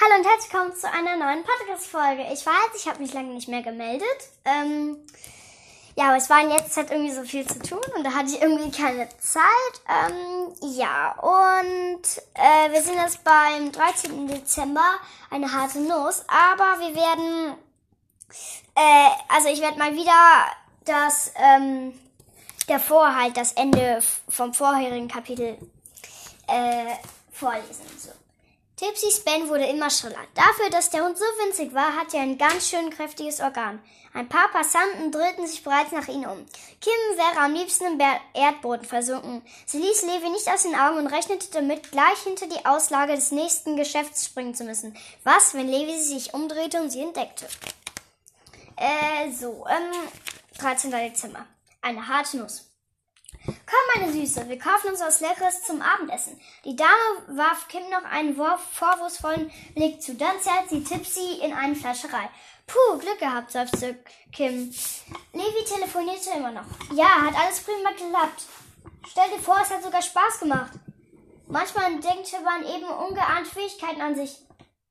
Hallo und herzlich willkommen zu einer neuen Podcast-Folge. Ich weiß, ich habe mich lange nicht mehr gemeldet. Ähm, ja, aber es war in letzter Zeit irgendwie so viel zu tun und da hatte ich irgendwie keine Zeit. Ähm, ja, und äh, wir sind jetzt beim 13. Dezember, eine harte Nuss. Aber wir werden, äh, also ich werde mal wieder das, ähm, davor halt das Ende vom vorherigen Kapitel äh, vorlesen. So. Tipsys Ben wurde immer schriller. Dafür, dass der Hund so winzig war, hatte er ein ganz schön kräftiges Organ. Ein paar Passanten drehten sich bereits nach ihm um. Kim wäre am liebsten im Erdboden versunken. Sie ließ Levi nicht aus den Augen und rechnete damit, gleich hinter die Auslage des nächsten Geschäfts springen zu müssen. Was, wenn Levi sich umdrehte und sie entdeckte? Äh, so, ähm, 13. Dezember. Eine harte Nuss. Meine Süße, wir kaufen uns was Leckeres zum Abendessen. Die Dame warf Kim noch einen vorwurfsvollen Blick zu. Dann zerrt sie Tipsy in eine Flascherei. Puh, Glück gehabt, seufzte Kim. Levi telefonierte immer noch. Ja, hat alles prima geklappt. Stell dir vor, es hat sogar Spaß gemacht. Manchmal denkt man eben ungeahnt Fähigkeiten an sich.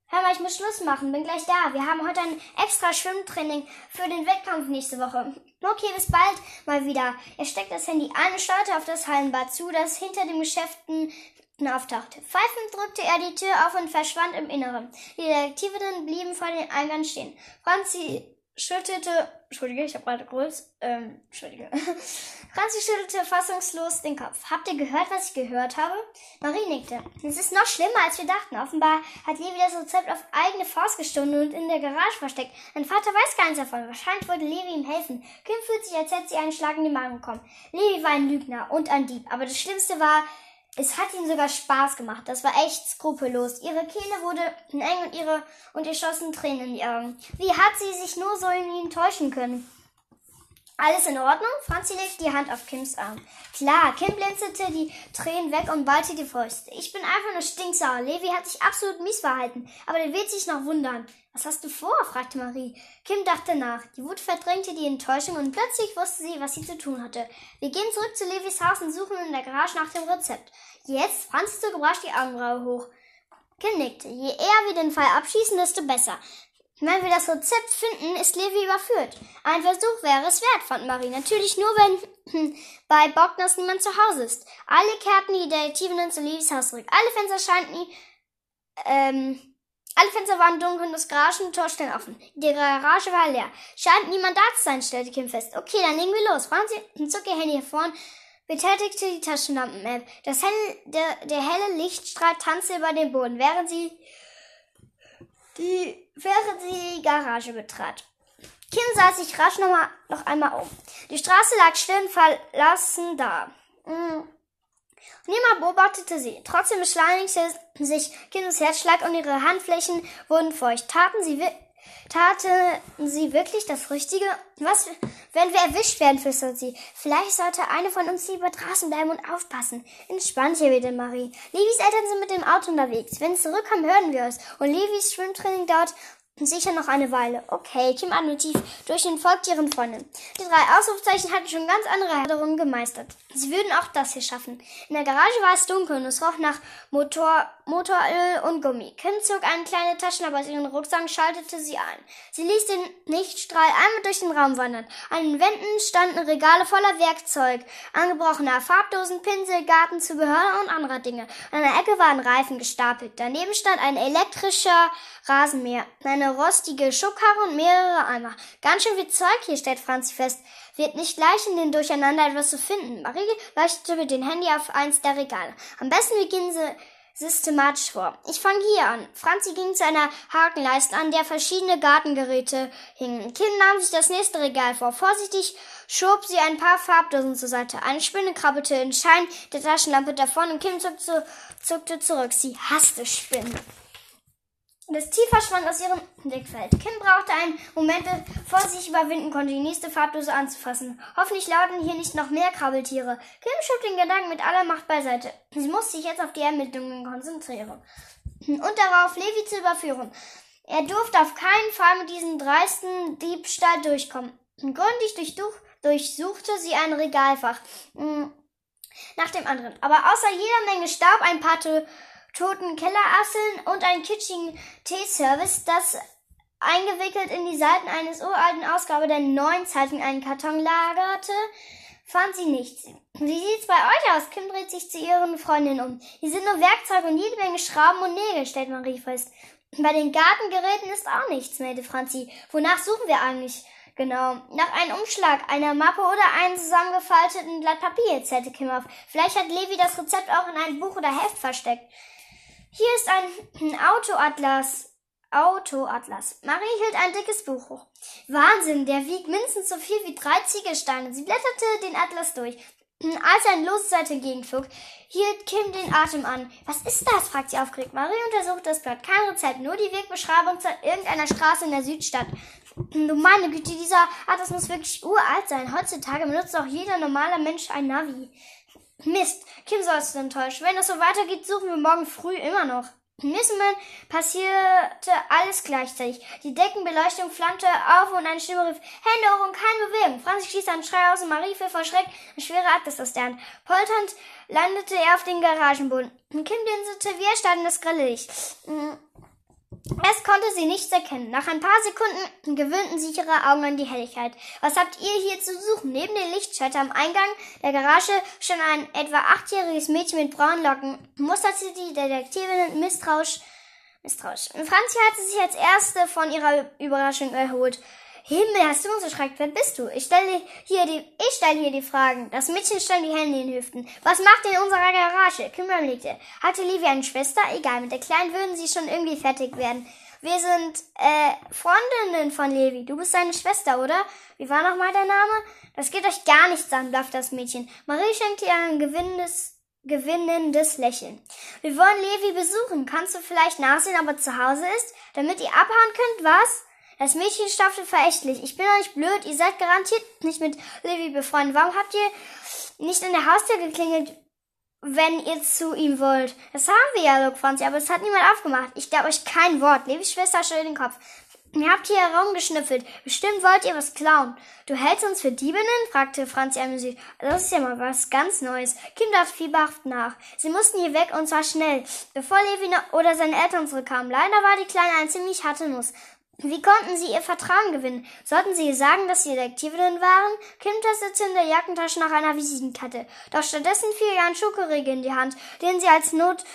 Hör mal, ich muss Schluss machen, bin gleich da. Wir haben heute ein extra Schwimmtraining für den Wettkampf nächste Woche. Okay, bis bald mal wieder. Er steckt das Handy ein und steuerte auf das Hallenbad zu, das hinter dem Geschäften auftauchte. Pfeifend drückte er die Tür auf und verschwand im Inneren. Die Detektivinnen blieben vor dem Eingang stehen. Franzi schüttelte, Entschuldige, ich habe gerade kurz, ähm, Entschuldige. Franzi schüttelte fassungslos den Kopf. Habt ihr gehört, was ich gehört habe? Marie nickte. Es ist noch schlimmer, als wir dachten. Offenbar hat Levi das Rezept auf eigene Faust gestohlen und in der Garage versteckt. Mein Vater weiß gar nichts davon. Wahrscheinlich wollte Levi ihm helfen. Kim fühlt sich, als hätte sie einen Schlag in den Magen bekommen. Levi war ein Lügner und ein Dieb. Aber das Schlimmste war, es hat ihm sogar Spaß gemacht. Das war echt skrupellos. Ihre Kehle wurde eng und ihre und ihr schossen Tränen in die Augen. Wie hat sie sich nur so in ihn täuschen können? Alles in Ordnung? Franzi legte die Hand auf Kims Arm. Klar, Kim blinzelte die Tränen weg und ballte die Fäuste. Ich bin einfach nur stinksauer. Levi hat sich absolut mies verhalten, aber der wird sich noch wundern. Was hast du vor? fragte Marie. Kim dachte nach. Die Wut verdrängte die Enttäuschung und plötzlich wusste sie, was sie zu tun hatte. Wir gehen zurück zu Levis Haus und suchen in der Garage nach dem Rezept. Jetzt? Franz zog rasch die Augenbraue hoch. Kim nickte. Je eher wir den Fall abschießen, desto besser. Wenn wir das Rezept finden, ist Levi überführt. Ein Versuch wäre es wert, fand Marie. Natürlich nur, wenn bei Bockners niemand zu Hause ist. Alle kehrten die Detektivinnen zu Levis Haus zurück. Alle Fenster scheinten, ähm, alle Fenster waren dunkel und das Garagentor stand offen. Die Garage war leer. Scheint niemand da zu sein, stellte Kim fest. Okay, dann legen wir los. Franzi zog ihr Handy hervor betätigte die Taschenlampen-App. Das helle, der, der helle Lichtstrahl tanzte über den Boden, während sie die, während sie die Garage betrat. Kim sah sich rasch noch, mal, noch einmal um. Die Straße lag still und verlassen da. Mhm. Niemand beobachtete sie. Trotzdem beschleunigte sich Kims Herzschlag und ihre Handflächen wurden feucht. Taten sie, taten sie wirklich das Richtige? Was, wenn wir erwischt werden, flüsterte sie. Vielleicht sollte eine von uns lieber draußen bleiben und aufpassen. Entspann dich wieder, Marie. Levis Eltern sind mit dem Auto unterwegs. Wenn sie zurückkommen, hören wir es. Und Levis Schwimmtraining dauert Sicher noch eine Weile. Okay, Kim atmet tief durch den folgt ihren Freundin. Die drei Ausrufzeichen hatten schon ganz andere Herausforderungen gemeistert. Sie würden auch das hier schaffen. In der Garage war es dunkel und es roch nach Motor, Motoröl und Gummi. Kim zog eine kleine Taschenlampe aus ihren Rucksack und schaltete sie ein. Sie ließ den Lichtstrahl einmal durch den Raum wandern. An den Wänden standen Regale voller Werkzeug, angebrochener Farbdosen, Pinsel, Gartenzubehör und anderer Dinge. An der Ecke waren Reifen gestapelt. Daneben stand ein elektrischer Rasenmäher, eine rostige Schubkarre und mehrere Eimer. Ganz schön viel Zeug hier, stellt Franzi fest. Wird nicht leicht in den Durcheinander etwas zu finden. Marie leuchtete mit dem Handy auf eins der Regale. Am besten beginnen sie systematisch vor. Ich fange hier an. Franzi ging zu einer Hakenleiste, an der verschiedene Gartengeräte hingen. Kim nahm sich das nächste Regal vor. Vorsichtig schob sie ein paar Farbdosen zur Seite. Eine Spinne krabbelte in Schein der Taschenlampe davon und Kim zuckte, zuckte zurück. Sie hasste Spinnen. Das Tier verschwand aus ihrem Blickfeld. Kim brauchte einen Moment, bevor sie sich überwinden konnte, die nächste Farbdose anzufassen. Hoffentlich lauten hier nicht noch mehr Krabbeltiere. Kim schob den Gedanken mit aller Macht beiseite. Sie musste sich jetzt auf die Ermittlungen konzentrieren. Und darauf, Levi zu überführen. Er durfte auf keinen Fall mit diesem dreisten Diebstahl durchkommen. Gründlich durchsuchte sie ein Regalfach hm, nach dem anderen. Aber außer jeder Menge Staub, ein paar toten Kellerasseln und einen kitschigen Teeservice, das eingewickelt in die Seiten eines uralten Ausgabe der neuen Zeitung einen Karton lagerte, fand sie nichts. Wie sieht's bei euch aus? Kim dreht sich zu ihren Freundinnen um. Hier sind nur Werkzeuge und jede Menge Schrauben und Nägel, stellt Marie fest. Bei den Gartengeräten ist auch nichts, meldete Franzi. Wonach suchen wir eigentlich? Genau. Nach einem Umschlag, einer Mappe oder einem zusammengefalteten Blatt Papier, zählte Kim auf. Vielleicht hat Levi das Rezept auch in einem Buch oder Heft versteckt. Hier ist ein Autoatlas. Autoatlas. Marie hielt ein dickes Buch hoch. Wahnsinn, der wiegt mindestens so viel wie drei Ziegelsteine. Sie blätterte den Atlas durch. Als ein loses Seite entgegenflog, hielt Kim den Atem an. Was ist das? fragt sie aufgeregt. Marie untersucht das Blatt. Kein Rezept, nur die Wegbeschreibung zu irgendeiner Straße in der Südstadt. Du meine Güte, dieser Atlas muss wirklich uralt sein. Heutzutage benutzt auch jeder normale Mensch ein Navi. Mist, Kim sollst du enttäuscht. Wenn das so weitergeht, suchen wir morgen früh immer noch. Moment passierte alles gleichzeitig. Die Deckenbeleuchtung flammte auf und eine Stimme rief, Hände hoch und keine Bewegung. Franz stieß einen Schrei aus und Marie fiel vor Schreck ein schwerer Atlas aus der Hand. Polternd landete er auf den Garagenboden. Kim dinselte wie erstarrt in das grelle Licht. Es konnte sie nichts erkennen. Nach ein paar Sekunden gewöhnten sich ihre Augen an die Helligkeit. Was habt ihr hier zu suchen? Neben den Lichtschalter am Eingang der Garage stand ein etwa achtjähriges Mädchen mit braunen Locken. Musterte die Detektivin misstrauisch. misstrauisch. Franzi hatte sich als erste von ihrer Überraschung erholt. Himmel, hast du uns erschreckt? Wer bist du? Ich stelle hier die, ich stelle hier die Fragen. Das Mädchen stand die Hände in den Hüften. Was macht ihr in unserer Garage? Kim überlegte. Hatte Livia eine Schwester? Egal, mit der Kleinen würden sie schon irgendwie fertig werden. Wir sind, äh, Freundinnen von Levi. Du bist seine Schwester, oder? Wie war nochmal der Name? Das geht euch gar nichts an, blaffte das Mädchen. Marie schenkte ihr ein gewinnendes, gewinnendes Lächeln. Wir wollen Levi besuchen. Kannst du vielleicht nachsehen, ob er zu Hause ist? Damit ihr abhauen könnt, was? Das Mädchen staffte verächtlich. Ich bin doch nicht blöd. Ihr seid garantiert nicht mit Levi befreundet. Warum habt ihr nicht in der Haustür geklingelt, wenn ihr zu ihm wollt? Das haben wir ja, Luke Franzi, aber es hat niemand aufgemacht. Ich glaube euch kein Wort. Levis Schwester schüttelt den Kopf. Ihr habt hier herumgeschnüffelt. Bestimmt wollt ihr was klauen. Du hältst uns für Diebinnen? fragte Franzi amüsiert. Das ist ja mal was ganz Neues. Kim dachte fieberhaft nach. Sie mussten hier weg und zwar schnell, bevor Levi oder seine Eltern zurückkamen. Leider war die Kleine eine ziemlich harte Nuss. Wie konnten sie ihr Vertrauen gewinnen? Sollten sie sagen, dass sie Detektivinnen waren? Kim tastete in der Jackentasche nach einer Visitenkarte. Doch stattdessen fiel ihr ein Schokoriegel in die Hand, den sie als Notration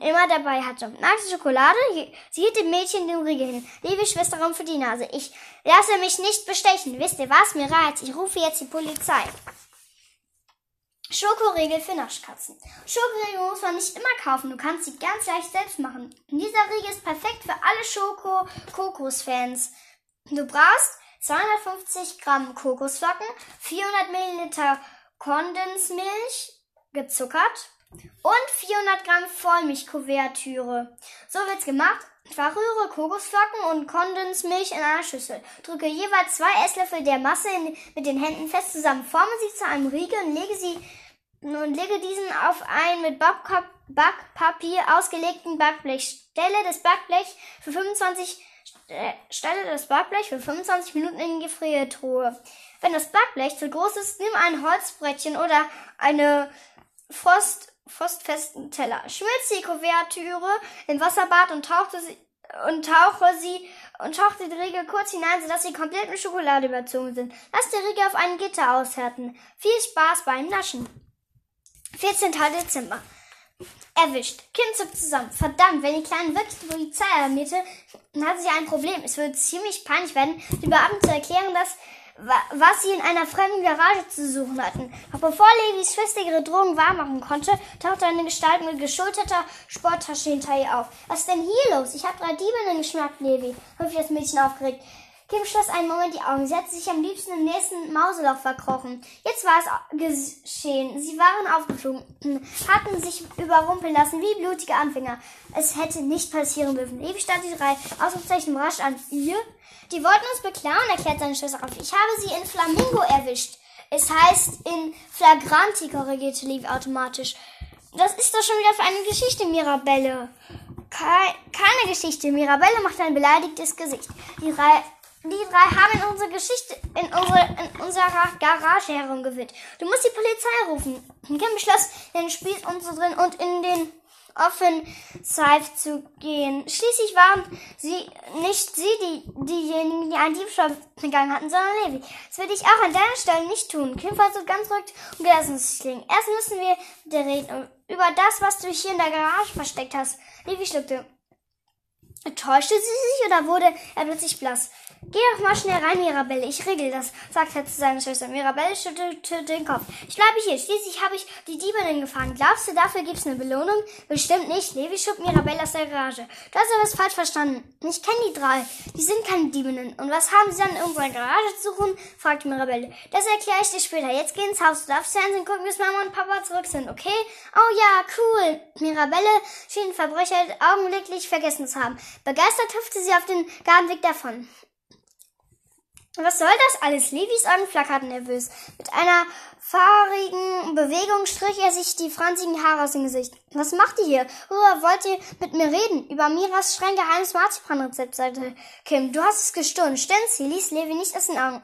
immer dabei hatte. Nach der Schokolade, sie hielt dem Mädchen den Riegel hin. Liebe Schwester, Raum für die Nase. Ich lasse mich nicht bestechen. Wisst ihr was? Mir reizt. Ich rufe jetzt die Polizei. Schokoriegel für Naschkatzen. Schokoriegel muss man nicht immer kaufen, du kannst sie ganz leicht selbst machen. Dieser Riegel ist perfekt für alle Schoko-Kokos-Fans. Du brauchst 250 Gramm Kokosflocken, 400 Milliliter Kondensmilch, gezuckert und 400 Gramm Vollmilchkuvertüre. So wird's gemacht. Verrühre Kokosflocken und Kondensmilch in einer Schüssel. Drücke jeweils zwei Esslöffel der Masse in, mit den Händen fest zusammen. Forme sie zu einem Riegel und lege sie und lege diesen auf ein mit Backpapier ausgelegten Backblech. Stelle das Backblech für 25 äh, Stelle das Backblech für 25 Minuten in die Gefriertruhe. Wenn das Backblech zu groß ist, nimm ein Holzbrettchen oder eine Frost frostfesten Teller. Schmilze die Kuvertüre im Wasserbad und tauchte sie und tauche sie und tauchte die Riegel kurz hinein, sodass sie komplett mit Schokolade überzogen sind. Lass die Riegel auf einem Gitter aushärten. Viel Spaß beim Naschen. 14. Dezember. Erwischt. Kind zuckt zusammen. Verdammt, wenn die Kleine wirklich die Polizei alarmierte, dann hat sie ein Problem. Es würde ziemlich peinlich werden, die Beamten zu erklären, dass was sie in einer fremden Garage zu suchen hatten. Doch bevor Levis Schwester ihre Drogen wahrmachen konnte, tauchte eine Gestalt mit geschulterter Sporttasche hinter ihr auf. Was ist denn hier los? Ich habe drei Dieben geschnappt, Levi, rief das Mädchen aufgeregt. Kim schloss einen Moment die Augen. Sie hatte sich am liebsten im nächsten Mauseloch verkrochen. Jetzt war es geschehen. Sie waren aufgeflogen, hatten sich überrumpeln lassen wie blutige Anfänger. Es hätte nicht passieren dürfen. Levi starrt die drei Ausrufezeichen überrascht an. Ihr? Die wollten uns beklauen, erklärt seine Schwester auf. Ich habe sie in Flamingo erwischt. Es heißt in Flagranti, korrigierte Levi automatisch. Das ist doch schon wieder für eine Geschichte, Mirabelle. Keine Geschichte. Mirabelle macht ein beleidigtes Gesicht. Die drei die drei haben in unsere Geschichte, in unsere, in unserer Garage herumgewirrt. Du musst die Polizei rufen. Kim beschloss, den Spieß umzudrehen und in den Offensive zu gehen. Schließlich waren sie nicht sie die, diejenigen, die einen Diebstahl begangen hatten, sondern Levi. Das würde ich auch an deiner Stelle nicht tun. Kim so ganz verrückt und gelassen sich klingen. Erst müssen wir dir reden über das, was du hier in der Garage versteckt hast. Levi schluckte. Täuschte sie sich oder wurde er plötzlich blass? Geh doch mal schnell rein, Mirabelle. Ich regel das, sagte er zu seiner Schwester. Mirabelle schüttelte den Kopf. Ich bleibe hier. Schließlich habe ich die Diebin gefangen. Glaubst du, dafür gibt's eine Belohnung? Bestimmt nicht. Levi schob Mirabelle aus der Garage. Du hast etwas falsch verstanden. Ich kenne die drei. Die sind keine Diebinnen. Und was haben sie dann in unserer Garage zu suchen? fragte Mirabelle. Das erkläre ich dir später. Jetzt geh ins Haus. Du darfst Fernsehen gucken, bis Mama und Papa zurück sind, okay? Oh ja, cool. Mirabelle schien Verbrecher augenblicklich vergessen zu haben. Begeistert hüpfte sie auf den Gartenweg davon. Was soll das alles? Levis Augen flackerten nervös. Mit einer fahrigen Bewegung strich er sich die franzigen Haare aus dem Gesicht. Was macht ihr hier? Worüber wollt ihr mit mir reden? Über Miras streng geheimes Marzipanrezept, sagte Kim. Du hast es gestohlen. Stimmt, sie ließ Levi nicht aus den Augen.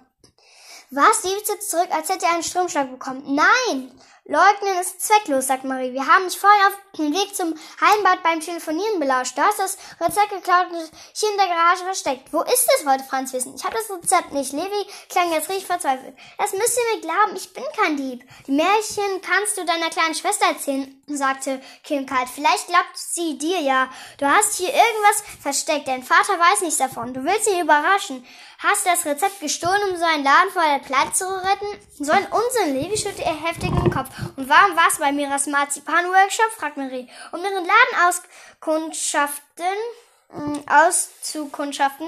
Was? Levi zog zurück, als hätte er einen Stromschlag bekommen. Nein! Leugnen ist zwecklos, sagt Marie. Wir haben dich vorhin auf dem Weg zum Heimbad beim Telefonieren belauscht. Du hast das Rezept geklaut und hier in der Garage versteckt. Wo ist es, wollte Franz wissen. Ich habe das Rezept nicht. Levi klang jetzt richtig verzweifelt. Das müsst ihr mir glauben, ich bin kein Dieb. Die Märchen kannst du deiner kleinen Schwester erzählen, sagte Kim kalt. Vielleicht glaubt sie dir ja. Du hast hier irgendwas versteckt. Dein Vater weiß nichts davon. Du willst ihn überraschen. Hast du das Rezept gestohlen, um so einen Laden vor der Pleite zu retten? So ein Unsinn, Levi schüttelte ihr heftig den Kopf. Und warum warst du bei Miras Marzipan-Workshop? fragt Marie. Um ihren Laden auskundschaften, äh, auszukundschaften.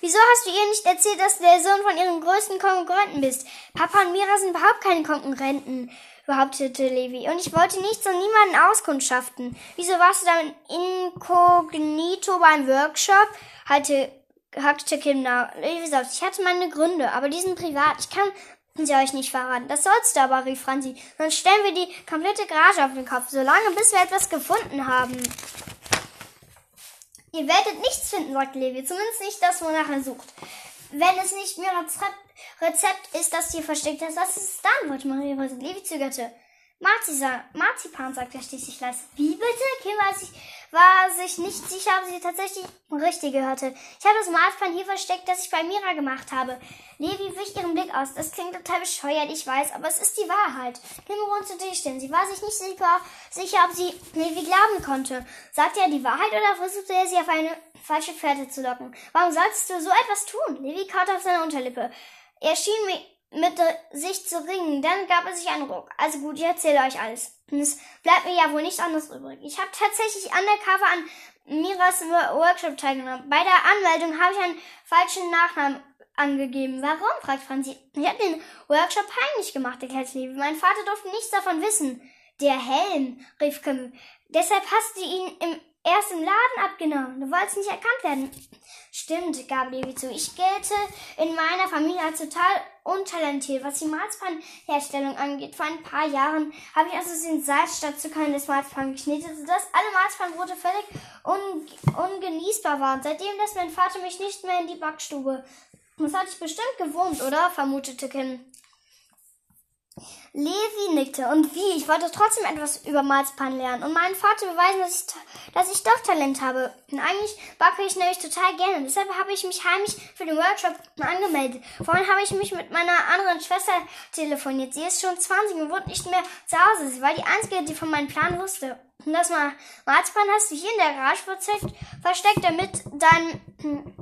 Wieso hast du ihr nicht erzählt, dass du der Sohn von ihren größten Konkurrenten bist? Papa und Mira sind überhaupt keine Konkurrenten, behauptete Levi. Und ich wollte nichts und niemanden auskundschaften. Wieso warst du dann inkognito beim Workshop? Halte hackte Kim nach. Wie gesagt, ich hatte meine Gründe, aber die sind privat. Ich kann sie euch nicht verraten. Das sollst du aber, rief Franzi. Sonst stellen wir die komplette Garage auf den Kopf, solange bis wir etwas gefunden haben. Ihr werdet nichts finden, sagte Levi. Zumindest nicht das, wonach er sucht. Wenn es nicht mehr Rezept ist, das ihr versteckt hast, was ist es dann? wollte Maria wissen. Levi zögerte. Marzipan, sagt er schließlich leise. Wie bitte? Kim war sich, war sich nicht sicher, ob sie tatsächlich richtig gehörte. Ich habe das Marzipan hier versteckt, das ich bei Mira gemacht habe. Levi wich ihren Blick aus. Das klingt total bescheuert, ich weiß, aber es ist die Wahrheit. Kim runzelte die Stirn. Sie war sich nicht sicher, sicher, ob sie Levi glauben konnte. Sagte er die Wahrheit oder versuchte er sie auf eine falsche Fährte zu locken? Warum solltest du so etwas tun? Levi kaute auf seine Unterlippe. Er schien mir mit sich zu ringen. Dann gab es sich einen Ruck. Also gut, ich erzähle euch alles. es bleibt mir ja wohl nichts anderes übrig. Ich habe tatsächlich undercover an Miras Workshop teilgenommen. Bei der Anmeldung habe ich einen falschen Nachnamen angegeben. Warum? fragt Franzi. Ich habe den Workshop heimlich gemacht, erklärt Levi. Mein Vater durfte nichts davon wissen. Der Helm, rief Kim. Deshalb hast du ihn im erst im Laden abgenommen. Du wolltest nicht erkannt werden. Stimmt, gab Levi zu. Ich gelte in meiner Familie als total untalentiert, was die Marzipanherstellung angeht. Vor ein paar Jahren habe ich also den Salz statt Zucker in das Marzipan geschnitten, sodass alle Marzipanbrote völlig un ungenießbar waren. Seitdem lässt mein Vater mich nicht mehr in die Backstube. Das hat dich bestimmt gewohnt, oder? vermutete Kim. Levi nickte. Und wie? Ich wollte trotzdem etwas über Marzipan lernen und meinem Vater beweisen, dass ich, dass ich doch Talent habe. Und eigentlich backe ich nämlich total gerne. Deshalb habe ich mich heimlich für den Workshop angemeldet. Vorhin habe ich mich mit meiner anderen Schwester telefoniert. Sie ist schon 20 und wohnt nicht mehr zu Hause. Sie war die Einzige, die von meinem Plan wusste. Und das Marzipan hast du hier in der Garage versteckt, versteckt damit dein hm,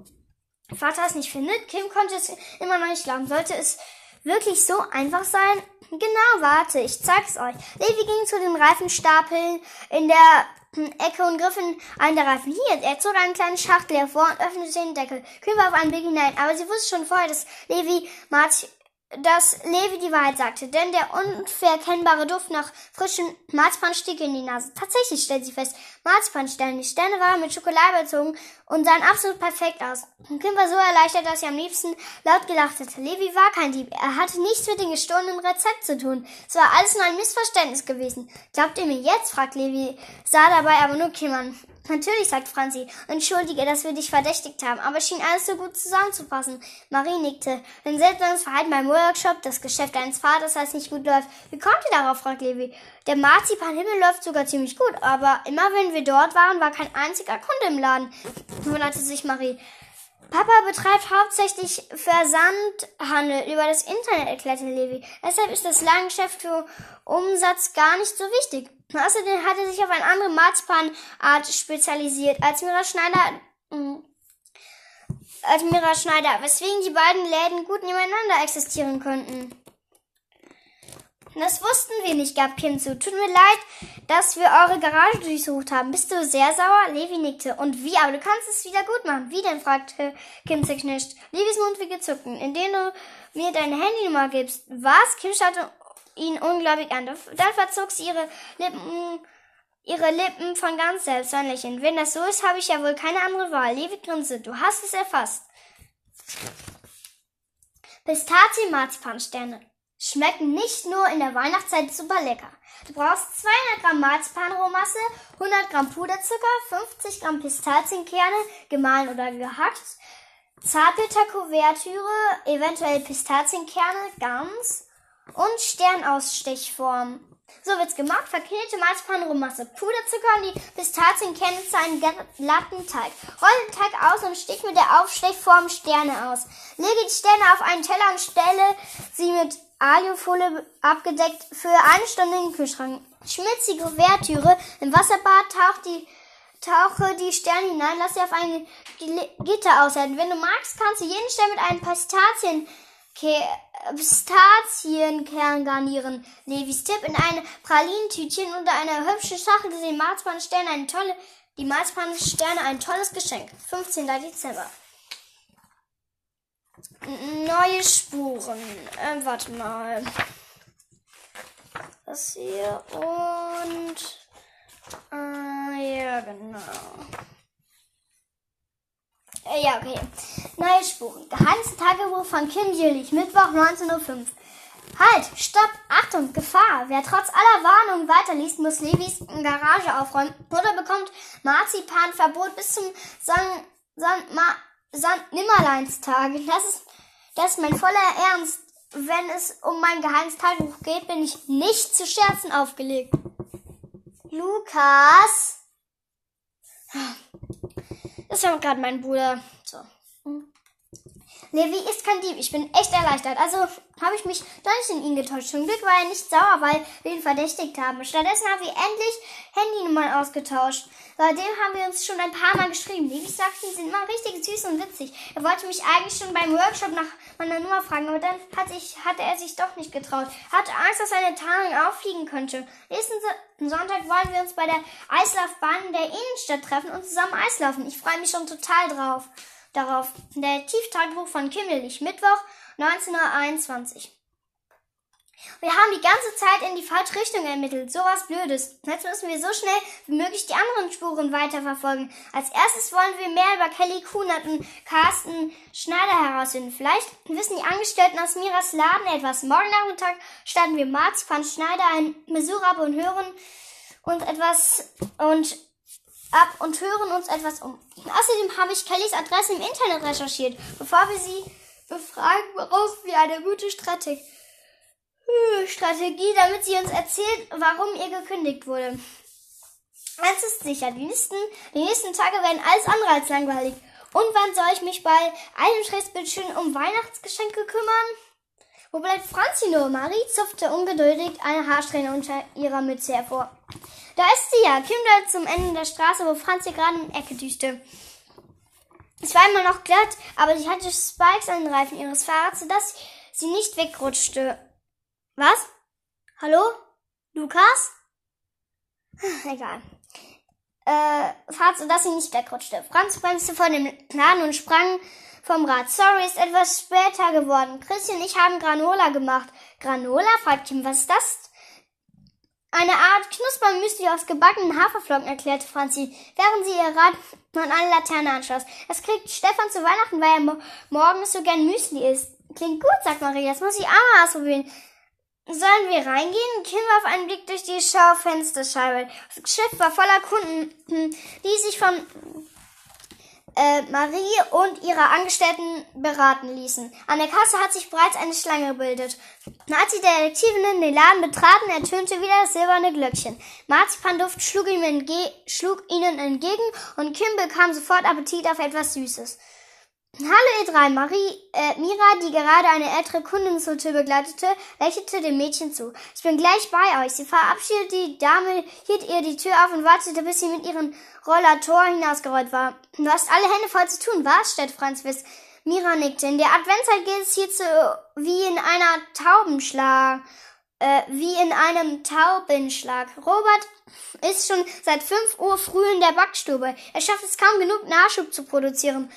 Vater es nicht findet. Kim konnte es immer noch nicht glauben. Sollte es wirklich so einfach sein? Genau, warte, ich zeig's euch. Levi ging zu den Reifenstapeln in der Ecke und griff in einen der Reifen. Hier, er zog einen kleinen Schachtel hervor und öffnete den Deckel. Kühn warf einen Blick hinein, aber sie wusste schon vorher, dass Levi Martin dass Levi die Wahrheit sagte, denn der unverkennbare Duft nach frischem Marzipan stieg in die Nase. Tatsächlich, stellte sie fest, Marzipansterne. Die Sterne waren mit Schokolade bezogen und sahen absolut perfekt aus. Kim war so erleichtert, dass sie am liebsten laut gelacht hätte. Levi war kein Dieb. Er hatte nichts mit dem gestohlenen Rezept zu tun. Es war alles nur ein Missverständnis gewesen. Glaubt ihr mir jetzt? fragt Levi, sah dabei aber nur Kim an. Natürlich, sagt Franzi. Entschuldige, dass wir dich verdächtigt haben, aber es schien alles so gut zusammenzupassen. Marie nickte. Wenn seltsames Verhalten beim Workshop, das Geschäft deines Vaters, das nicht gut läuft. Wie kommt ihr darauf, fragt Levi. Der Marzipanhimmel läuft sogar ziemlich gut, aber immer wenn wir dort waren, war kein einziger Kunde im Laden, wunderte sich Marie. Papa betreibt hauptsächlich Versandhandel über das Internet, erklärte Levi. Deshalb ist das Ladengeschäft für Umsatz gar nicht so wichtig. Außerdem hat er sich auf eine andere Marzipanart spezialisiert als Mira Schneider. Äh, als Mira Schneider, weswegen die beiden Läden gut nebeneinander existieren könnten. Das wussten wir nicht, gab Kim zu. Tut mir leid, dass wir eure Garage durchsucht haben. Bist du sehr sauer? Levi nickte. Und wie? Aber du kannst es wieder gut machen. Wie denn? fragte Kim zerknirscht. Levis Mundwinkel zuckten, indem du mir deine Handynummer gibst. Was? Kim schaute ihn unglaublich an. Dann verzog sie ihre Lippen, ihre Lippen von ganz selbst ein Lächeln. Wenn das so ist, habe ich ja wohl keine andere Wahl. Levi grinste. Du hast es erfasst. Pistazien-Marzipansterne schmecken nicht nur in der Weihnachtszeit super lecker. Du brauchst 200 Gramm Marzipanrohmasse, 100 Gramm Puderzucker, 50 Gramm Pistazienkerne, gemahlen oder gehackt, Zartbitterkuvertüre, eventuell Pistazienkerne, ganz und Sternausstechform. So wird's gemacht. Verknete Marzipanrohmasse, Puderzucker und die Pistazienkerne zu einem glatten Teig. Roll den Teig aus und stich mit der Aufstechform Sterne aus. Lege die Sterne auf einen Teller und stelle sie mit Alufolie abgedeckt für eine Stunde in den Kühlschrank. Schmitz die Kuvertüre im Wasserbad, tauch die, tauche die Sterne hinein, lass sie auf ein Gitter aushärten. Wenn du magst, kannst du jeden Stern mit einem Pistazien Pistazienkern garnieren. Levis Tipp in eine Pralinentütchen unter einer hübschen Schachtel gesehen. Marzipansterne eine tolle, die Marzipansterne ein tolles Geschenk. 15. Dezember. Neue Spuren. Ähm, warte mal. Das hier und. Äh, ja, genau. Äh, ja, okay. Neue Spuren. Geheimste Tagebuch von Kim Jillich. Mittwoch 19.05 Uhr. Halt, stopp, Achtung, Gefahr. Wer trotz aller Warnungen weiterliest, muss Levis Garage aufräumen oder bekommt Marzipanverbot bis zum San, San, Ma, San Nimmerleinstag. Das ist, ist mein voller Ernst. Wenn es um mein geheimes Tagebuch geht, bin ich nicht zu Scherzen aufgelegt. Lukas. Das war gerade mein Bruder. So. Levi ist kein Dieb. Ich bin echt erleichtert. Also habe ich mich doch nicht in ihn getäuscht. Zum Glück war er nicht sauer, weil wir ihn verdächtigt haben. Stattdessen haben wir endlich Handynummern ausgetauscht. Seitdem haben wir uns schon ein paar Mal geschrieben. Levi sagte, sie sind immer richtig süß und witzig. Er wollte mich eigentlich schon beim Workshop nach meiner Nummer fragen, aber dann hat sich, hatte er sich doch nicht getraut. Hatte Angst, dass seine Tarnung auffliegen könnte. Nächsten Sonntag wollen wir uns bei der Eislaufbahn in der Innenstadt treffen und zusammen Eislaufen. Ich freue mich schon total drauf darauf. Der Tieftagebuch von Kimmelich, Mittwoch, 19.21 Uhr. Wir haben die ganze Zeit in die falsche Richtung ermittelt. So was Blödes. Jetzt müssen wir so schnell wie möglich die anderen Spuren weiterverfolgen. Als erstes wollen wir mehr über Kelly Kunert und Carsten Schneider herausfinden. Vielleicht wissen die Angestellten aus Miras Laden etwas. Morgen Nachmittag starten wir Marzipan Schneider ein Besuch ab und hören uns etwas und ab und hören uns etwas um. Außerdem habe ich Kellys Adresse im Internet recherchiert, bevor wir sie befragen, worauf wir eine gute Strategie, Strategie, damit sie uns erzählt, warum ihr gekündigt wurde. Eins ist sicher, die nächsten, die nächsten Tage werden alles andere als langweilig. Und wann soll ich mich bei einem Schrechtsbildschirm um Weihnachtsgeschenke kümmern? Wo bleibt Franzi nur? Marie zupfte ungeduldig eine Haarsträhne unter ihrer Mütze hervor. Da ist sie ja. Kim zum Ende der Straße, wo Franzi gerade in die Ecke düste. Es war immer noch glatt, aber sie hatte Spikes an den Reifen ihres Fahrrads, sodass sie nicht wegrutschte. Was? Hallo? Lukas? Egal. Äh, Fahrt, sodass sie nicht wegrutschte. Franz bremste vor dem Laden und sprang vom Rad. Sorry, ist etwas später geworden. Christian und ich haben Granola gemacht. Granola? fragt Kim, was ist das? Eine Art Knuspermüsli aus gebackenen Haferflocken, erklärte Franzi, während sie ihr Rad an eine Laterne anschloss. Das kriegt Stefan zu Weihnachten, weil er mo morgens so gern Müsli isst. Klingt gut, sagt Marie, das muss ich auch mal ausprobieren. Sollen wir reingehen? Kim warf einen Blick durch die Schaufensterscheibe. Das Schiff war voller Kunden, die sich von äh, Marie und ihre Angestellten beraten ließen. An der Kasse hat sich bereits eine Schlange gebildet. Als die Detektivinnen den Laden betraten, ertönte wieder das silberne Glöckchen. Marzipanduft schlug, ihm entge schlug ihnen entgegen und Kim bekam sofort Appetit auf etwas Süßes. Hallo ihr drei, Marie, äh, Mira, die gerade eine ältere Kundin zur Tür begleitete, lächelte dem Mädchen zu. Ich bin gleich bei euch. Sie verabschiedete die Dame, hielt ihr die Tür auf und wartete, bis sie mit ihrem Rollator hinausgerollt war. Du hast alle Hände voll zu tun, was? stellte Franz Wiss. Mira nickte. In der Adventszeit geht es hierzu wie in einer Taubenschlag, äh, wie in einem Taubenschlag. Robert ist schon seit fünf Uhr früh in der Backstube. Er schafft es kaum genug Nachschub zu produzieren.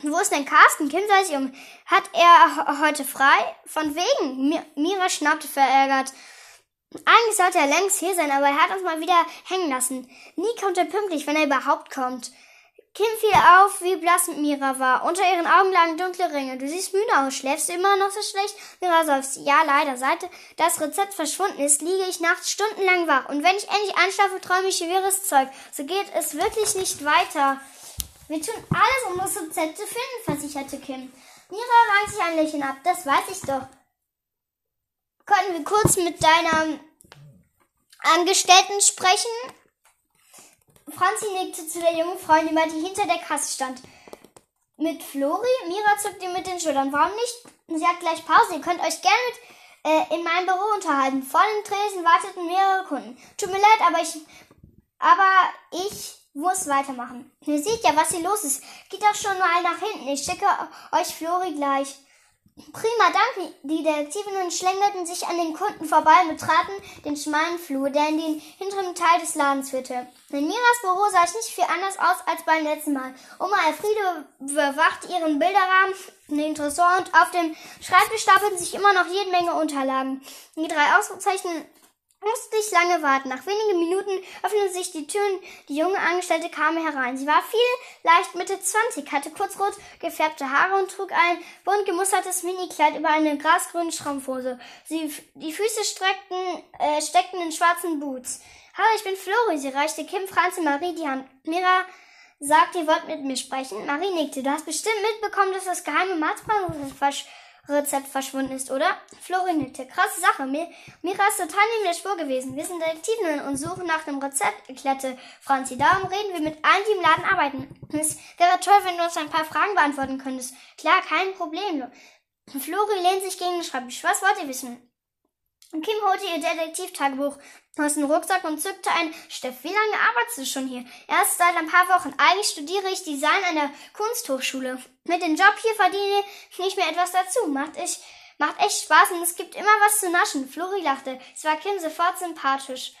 Wo ist denn Carsten? Kim sei sich um. Hat er heute frei? Von wegen. Mira schnappte verärgert. Eigentlich sollte er längst hier sein, aber er hat uns mal wieder hängen lassen. Nie kommt er pünktlich, wenn er überhaupt kommt. Kim fiel auf, wie blass Mira war. Unter ihren Augen lagen dunkle Ringe. Du siehst müde aus. Schläfst du immer noch so schlecht? Mira seufzte. Ja, leider. Seit das Rezept verschwunden ist, liege ich nachts stundenlang wach. Und wenn ich endlich einschlafe, träume ich wirres Zeug. So geht es wirklich nicht weiter. Wir tun alles, um das Rezept zu finden, versicherte Kim. Mira rang sich ein Lächeln ab. Das weiß ich doch. Können wir kurz mit deiner Angestellten sprechen? Franzi nickte zu der jungen Freundin, die hinter der Kasse stand. Mit Flori? Mira zuckte mit den Schultern. Warum nicht? Sie hat gleich Pause. Ihr könnt euch gerne mit, äh, in meinem Büro unterhalten. Vor dem Tresen warteten mehrere Kunden. Tut mir leid, aber ich, aber ich muss weitermachen. Ihr seht ja, was hier los ist. Geht doch schon mal nach hinten. Ich schicke euch Flori gleich. Prima, danke. Die Detektivinnen schlängelten sich an den Kunden vorbei und betraten den schmalen Flur, der in den hinteren Teil des Ladens führte. In Miras Büro sah es nicht viel anders aus als beim letzten Mal. Oma Elfriede überwacht ihren Bilderrahmen, den Tresor und auf dem Schreibtisch stapelten sich immer noch jede Menge Unterlagen. Die drei Auszeichnungen musste ich lange warten. Nach wenigen Minuten öffneten sich die Türen. Die junge Angestellte kam herein. Sie war viel leicht Mitte 20, hatte kurzrot gefärbte Haare und trug ein bunt gemustertes Minikleid über eine grasgrüne Schrammhose. Sie, die Füße streckten, äh, steckten in schwarzen Boots. Hallo, ich bin Flori. Sie reichte Kim, Franz und Marie die Hand. Mira sagte, ihr wollt mit mir sprechen. Marie nickte. Du hast bestimmt mitbekommen, dass das geheime Marzbrand Rezept verschwunden ist, oder? Florin nickte. Krasse Sache. Mir, Mira ist total neben der Spur gewesen. Wir sind Detektiven und suchen nach dem Rezept, erklärte Franzi. Darum reden wir mit allen, die im Laden arbeiten. Es wäre toll, wenn du uns ein paar Fragen beantworten könntest. Klar, kein Problem. Flori lehnt sich gegen den Schreibtisch. Was wollt ihr wissen? Kim holte ihr Detektivtagebuch aus dem Rucksack und zückte ein Steff. Wie lange arbeitest du schon hier? Erst seit ein paar Wochen. Eigentlich studiere ich Design an der Kunsthochschule. Mit dem Job hier verdiene ich nicht mehr etwas dazu. Macht ich, macht echt Spaß und es gibt immer was zu naschen. Flori lachte. Es war Kim sofort sympathisch.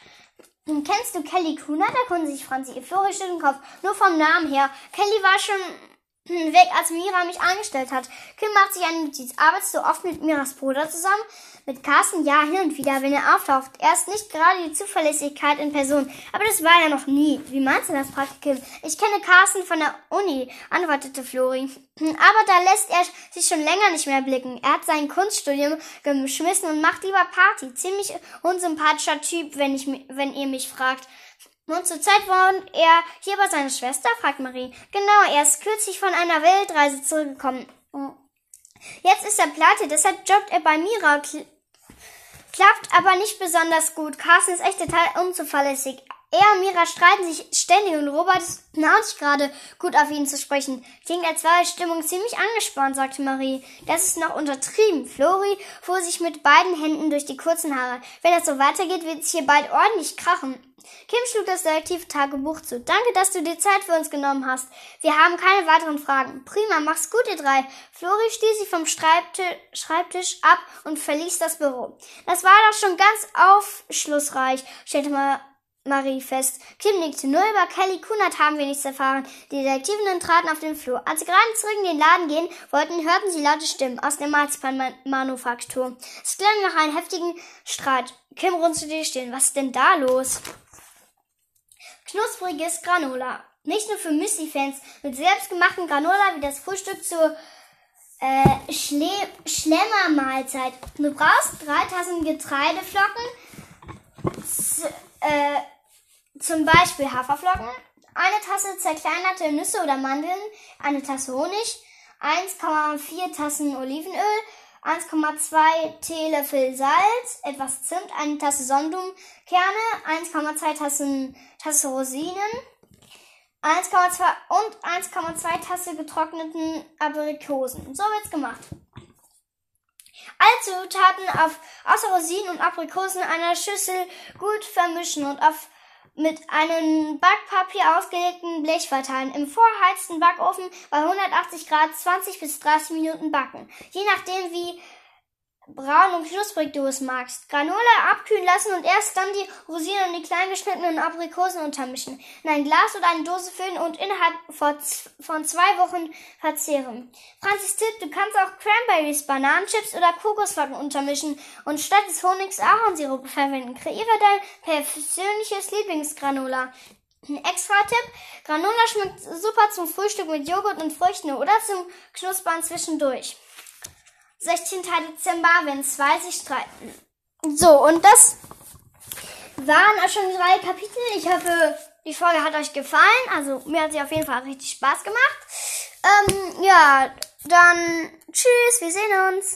Kennst du Kelly Kuna? Da konnte sich Franzi. Flori schüttelte den Kopf. Nur vom Namen her. Kelly war schon weg, als Mira mich angestellt hat. Kim macht sich eine Notiz. Arbeitest du oft mit Miras Bruder zusammen? Mit Carsten ja hin und wieder, wenn er auftaucht. Er ist nicht gerade die Zuverlässigkeit in Person. Aber das war er noch nie. Wie meinst du das, Praktikum? Ich kenne Carsten von der Uni, antwortete Flori. Aber da lässt er sich schon länger nicht mehr blicken. Er hat sein Kunststudium geschmissen und macht lieber Party. Ziemlich unsympathischer Typ, wenn, ich, wenn ihr mich fragt. Und zur Zeit wohnt er hier bei seiner Schwester? fragt Marie. Genau, er ist kürzlich von einer Weltreise zurückgekommen. Jetzt ist er pleite, deshalb jobbt er bei Mira Klappt aber nicht besonders gut. Carsten ist echt total unzuverlässig. Er und Mira streiten sich ständig und Robert ist auch nicht gerade gut auf ihn zu sprechen. Klingt als war die Stimmung ziemlich angespannt, sagte Marie. Das ist noch untertrieben. Flori fuhr sich mit beiden Händen durch die kurzen Haare. Wenn das so weitergeht, wird es hier bald ordentlich krachen. Kim schlug das Detektiv-Tagebuch zu. Danke, dass du dir Zeit für uns genommen hast. Wir haben keine weiteren Fragen. Prima, mach's gut, ihr drei. Flori stieß sie vom Schreibtisch ab und verließ das Büro. Das war doch schon ganz aufschlussreich, stellte mal Marie fest. Kim nickte. Nur über Kelly Kunert haben wir nichts erfahren. Die Detektivinnen traten auf den Flur. Als sie gerade zurück in den Laden gehen wollten, hörten sie laute Stimmen aus der Marzipan-Manufaktur. Es klang nach einem heftigen Streit. Kim runzelte die Stirn. Was ist denn da los? knuspriges Granola. Nicht nur für Müsli-Fans mit selbstgemachten Granola wie das Frühstück zur Äh, Schle Schlemmermahlzeit. Du brauchst drei Tassen Getreideflocken, z äh, zum Beispiel Haferflocken, eine Tasse zerkleinerte Nüsse oder Mandeln, eine Tasse Honig, 1,4 Tassen Olivenöl, 1,2 Teelöffel Salz, etwas Zimt, eine Tasse Sonnenblumenkerne, 1,2 Tassen Tasse Rosinen, 1,2 und 1,2 Tasse getrockneten Aprikosen. So wird's gemacht. Alle Zutaten auf außer Rosinen und Aprikosen in einer Schüssel gut vermischen und auf mit einem Backpapier ausgelegten Blech verteilen. Im vorheizten Backofen bei 180 Grad 20 bis 30 Minuten backen. Je nachdem, wie braun und knusprig du es magst. Granula abkühlen lassen und erst dann die Rosinen und die klein geschnittenen Aprikosen untermischen. In ein Glas oder eine Dose füllen und innerhalb von zwei Wochen verzehren. Franzis Tipp, du kannst auch Cranberries, Bananenchips oder Kokosflocken untermischen und statt des Honigs Ahornsirup verwenden. Kreiere dein persönliches Lieblingsgranula. Ein extra Tipp, Granola schmeckt super zum Frühstück mit Joghurt und Früchten oder zum Knuspern zwischendurch. 16. Dezember, wenn zwei sich streiten. So, und das waren auch schon drei Kapitel. Ich hoffe, die Folge hat euch gefallen. Also, mir hat sie auf jeden Fall richtig Spaß gemacht. Ähm, ja, dann tschüss, wir sehen uns.